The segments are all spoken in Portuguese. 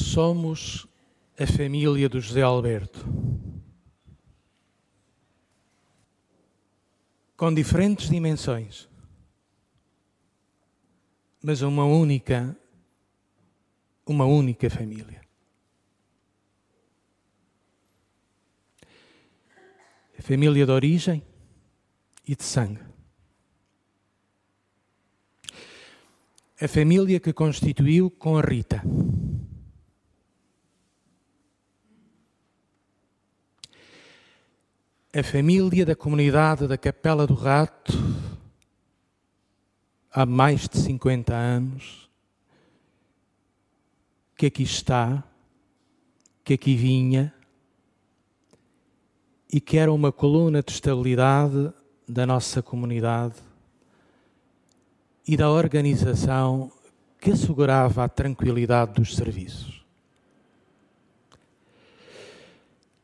Somos a família do José Alberto. Com diferentes dimensões, mas uma única, uma única família. A família de origem e de sangue. A família que constituiu com a Rita. A família da comunidade da Capela do Rato, há mais de 50 anos, que aqui está, que aqui vinha e que era uma coluna de estabilidade da nossa comunidade e da organização que assegurava a tranquilidade dos serviços.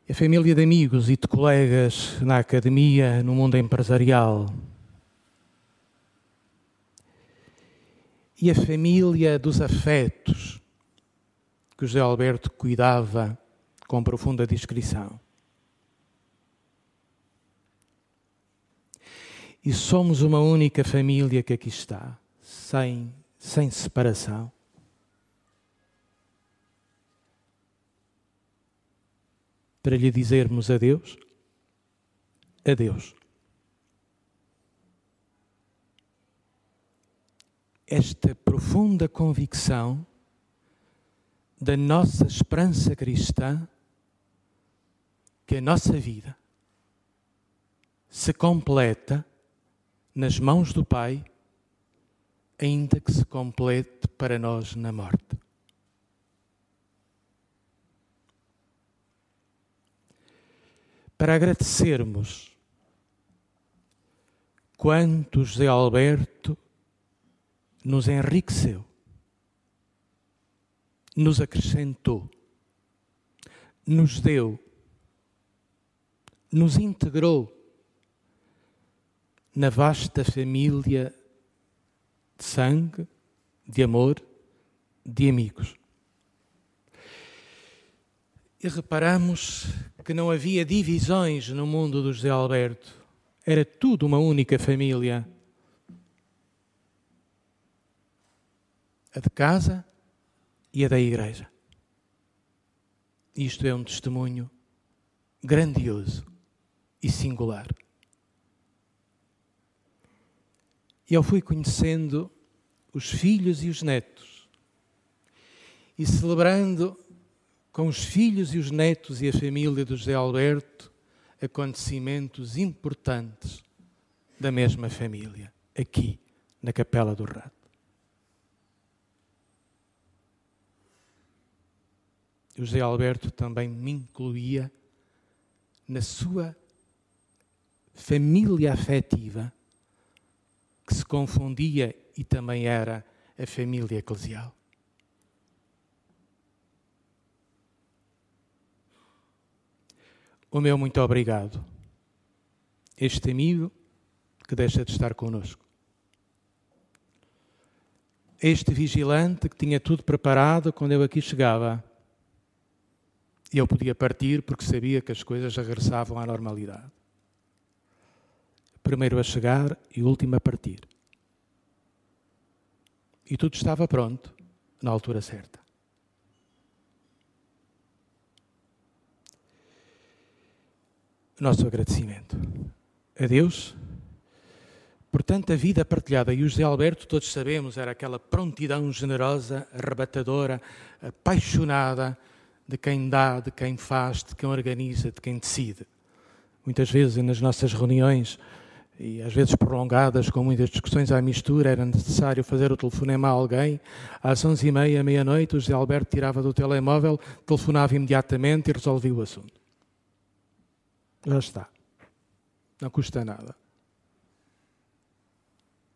A família de amigos e de colegas na academia, no mundo empresarial. E a família dos afetos, que José Alberto cuidava com profunda discrição. E somos uma única família que aqui está, sem, sem separação. Para lhe dizermos adeus? Adeus. Esta profunda convicção da nossa esperança cristã que a nossa vida se completa nas mãos do Pai, ainda que se complete para nós na morte. Para agradecermos quanto José Alberto nos enriqueceu, nos acrescentou, nos deu, nos integrou na vasta família de sangue, de amor, de amigos. E reparamos que não havia divisões no mundo do José Alberto. Era tudo uma única família. A de casa e a da igreja. Isto é um testemunho grandioso e singular. E eu fui conhecendo os filhos e os netos e celebrando com os filhos e os netos e a família do José Alberto, acontecimentos importantes da mesma família, aqui na Capela do Rato. O José Alberto também me incluía na sua família afetiva, que se confundia e também era a família eclesial. O meu muito obrigado. Este amigo que deixa de estar conosco. Este vigilante que tinha tudo preparado quando eu aqui chegava. E eu podia partir porque sabia que as coisas regressavam à normalidade. Primeiro a chegar e último a partir. E tudo estava pronto na altura certa. Nosso agradecimento a Deus por tanta vida partilhada. E o José Alberto, todos sabemos, era aquela prontidão generosa, arrebatadora, apaixonada de quem dá, de quem faz, de quem organiza, de quem decide. Muitas vezes nas nossas reuniões, e às vezes prolongadas, com muitas discussões à mistura, era necessário fazer o telefonema a alguém. Às onze e meia, meia-noite, o José Alberto tirava do telemóvel, telefonava imediatamente e resolvia o assunto. Já está. Não custa nada.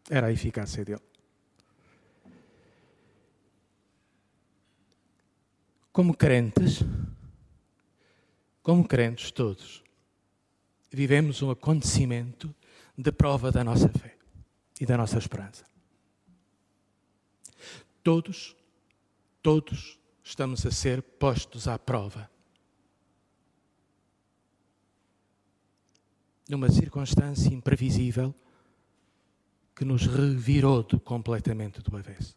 Era a eficácia dele. Como crentes, como crentes todos, vivemos um acontecimento de prova da nossa fé e da nossa esperança. Todos, todos, estamos a ser postos à prova. Numa circunstância imprevisível que nos revirou do, completamente do avesso.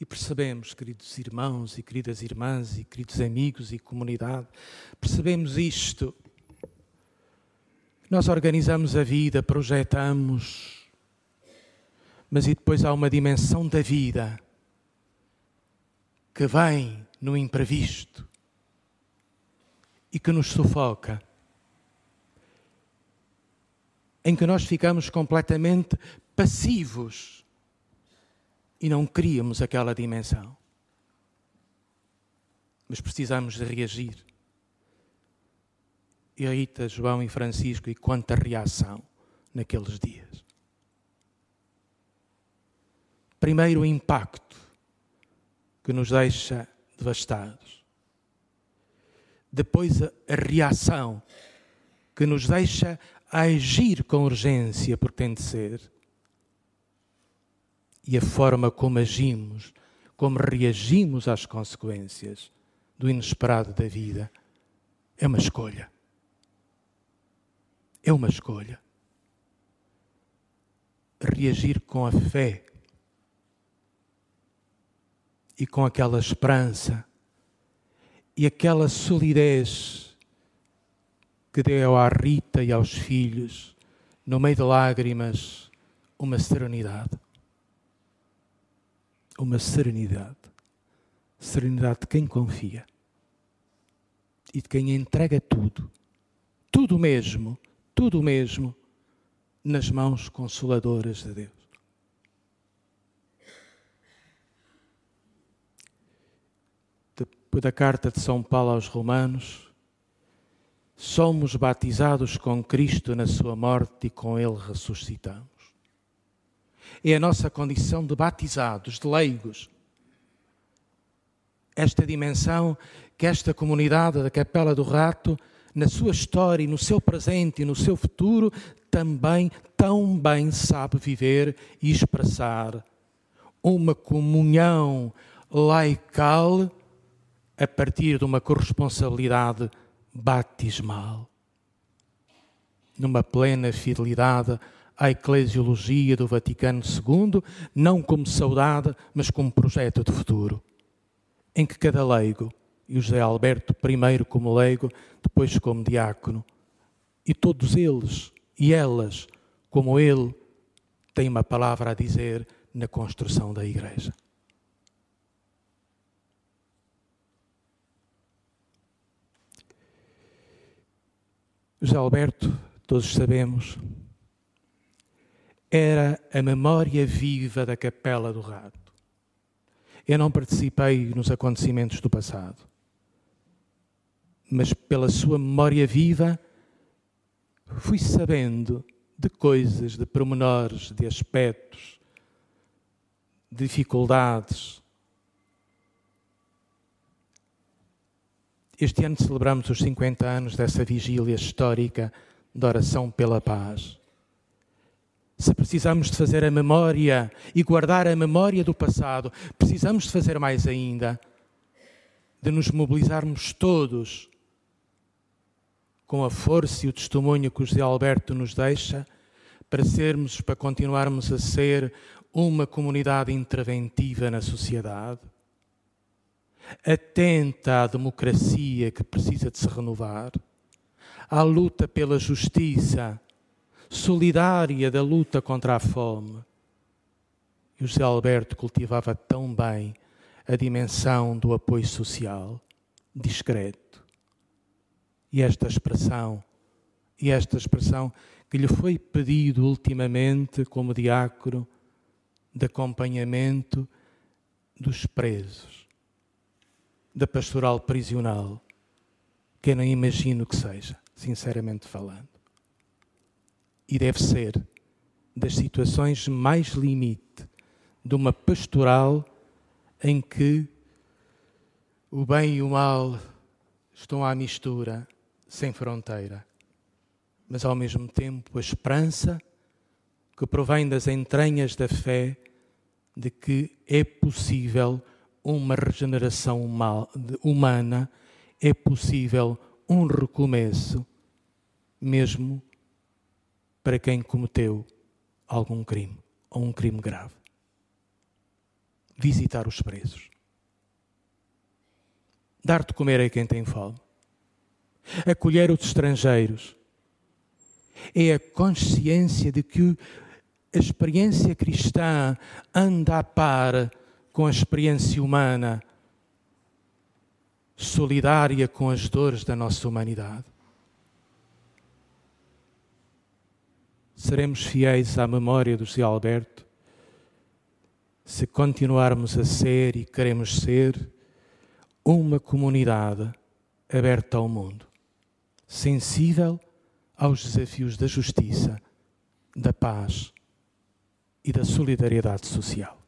E percebemos, queridos irmãos e queridas irmãs e queridos amigos e comunidade, percebemos isto. Nós organizamos a vida, projetamos, mas e depois há uma dimensão da vida que vem no imprevisto e que nos sufoca, em que nós ficamos completamente passivos e não queríamos aquela dimensão. Mas precisamos de reagir. E Rita, João e Francisco, e quanta reação naqueles dias. Primeiro, o impacto que nos deixa devastados. Depois, a reação que nos deixa agir com urgência, porque tem de ser e a forma como agimos, como reagimos às consequências do inesperado da vida, é uma escolha. É uma escolha. Reagir com a fé e com aquela esperança e aquela solidez que deu à Rita e aos filhos, no meio de lágrimas, uma serenidade uma serenidade. Serenidade de quem confia e de quem entrega tudo, tudo mesmo, tudo mesmo, nas mãos consoladoras de Deus. Depois da carta de São Paulo aos Romanos, somos batizados com Cristo na sua morte e com Ele ressuscitamos é a nossa condição de batizados, de leigos. Esta dimensão que esta comunidade da Capela do Rato, na sua história e no seu presente e no seu futuro, também tão bem sabe viver e expressar uma comunhão laical a partir de uma corresponsabilidade batismal, numa plena fidelidade à eclesiologia do Vaticano II, não como saudade, mas como projeto de futuro, em que cada leigo, e o José Alberto primeiro como leigo, depois como diácono, e todos eles e elas, como ele, têm uma palavra a dizer na construção da igreja. José Alberto, todos sabemos, era a memória viva da Capela do Rato. Eu não participei nos acontecimentos do passado, mas pela sua memória viva fui sabendo de coisas, de pormenores, de aspectos, de dificuldades. Este ano celebramos os 50 anos dessa vigília histórica da oração pela paz. Se precisamos de fazer a memória e guardar a memória do passado, precisamos de fazer mais ainda, de nos mobilizarmos todos com a força e o testemunho que o José Alberto nos deixa, para sermos, para continuarmos a ser uma comunidade interventiva na sociedade, atenta à democracia que precisa de se renovar, à luta pela justiça solidária da luta contra a fome. E o José Alberto cultivava tão bem a dimensão do apoio social, discreto. E esta expressão, e esta expressão que lhe foi pedido ultimamente como diácono de acompanhamento dos presos, da pastoral prisional, que eu não imagino que seja, sinceramente falando. E deve ser das situações mais limite de uma pastoral em que o bem e o mal estão à mistura, sem fronteira, mas ao mesmo tempo a esperança que provém das entranhas da fé de que é possível uma regeneração humana, é possível um recomeço, mesmo para quem cometeu algum crime ou um crime grave. Visitar os presos. Dar de comer a quem tem fome. Acolher os estrangeiros. É a consciência de que a experiência cristã anda a par com a experiência humana, solidária com as dores da nossa humanidade. Seremos fiéis à memória do José Alberto se continuarmos a ser e queremos ser uma comunidade aberta ao mundo, sensível aos desafios da justiça, da paz e da solidariedade social.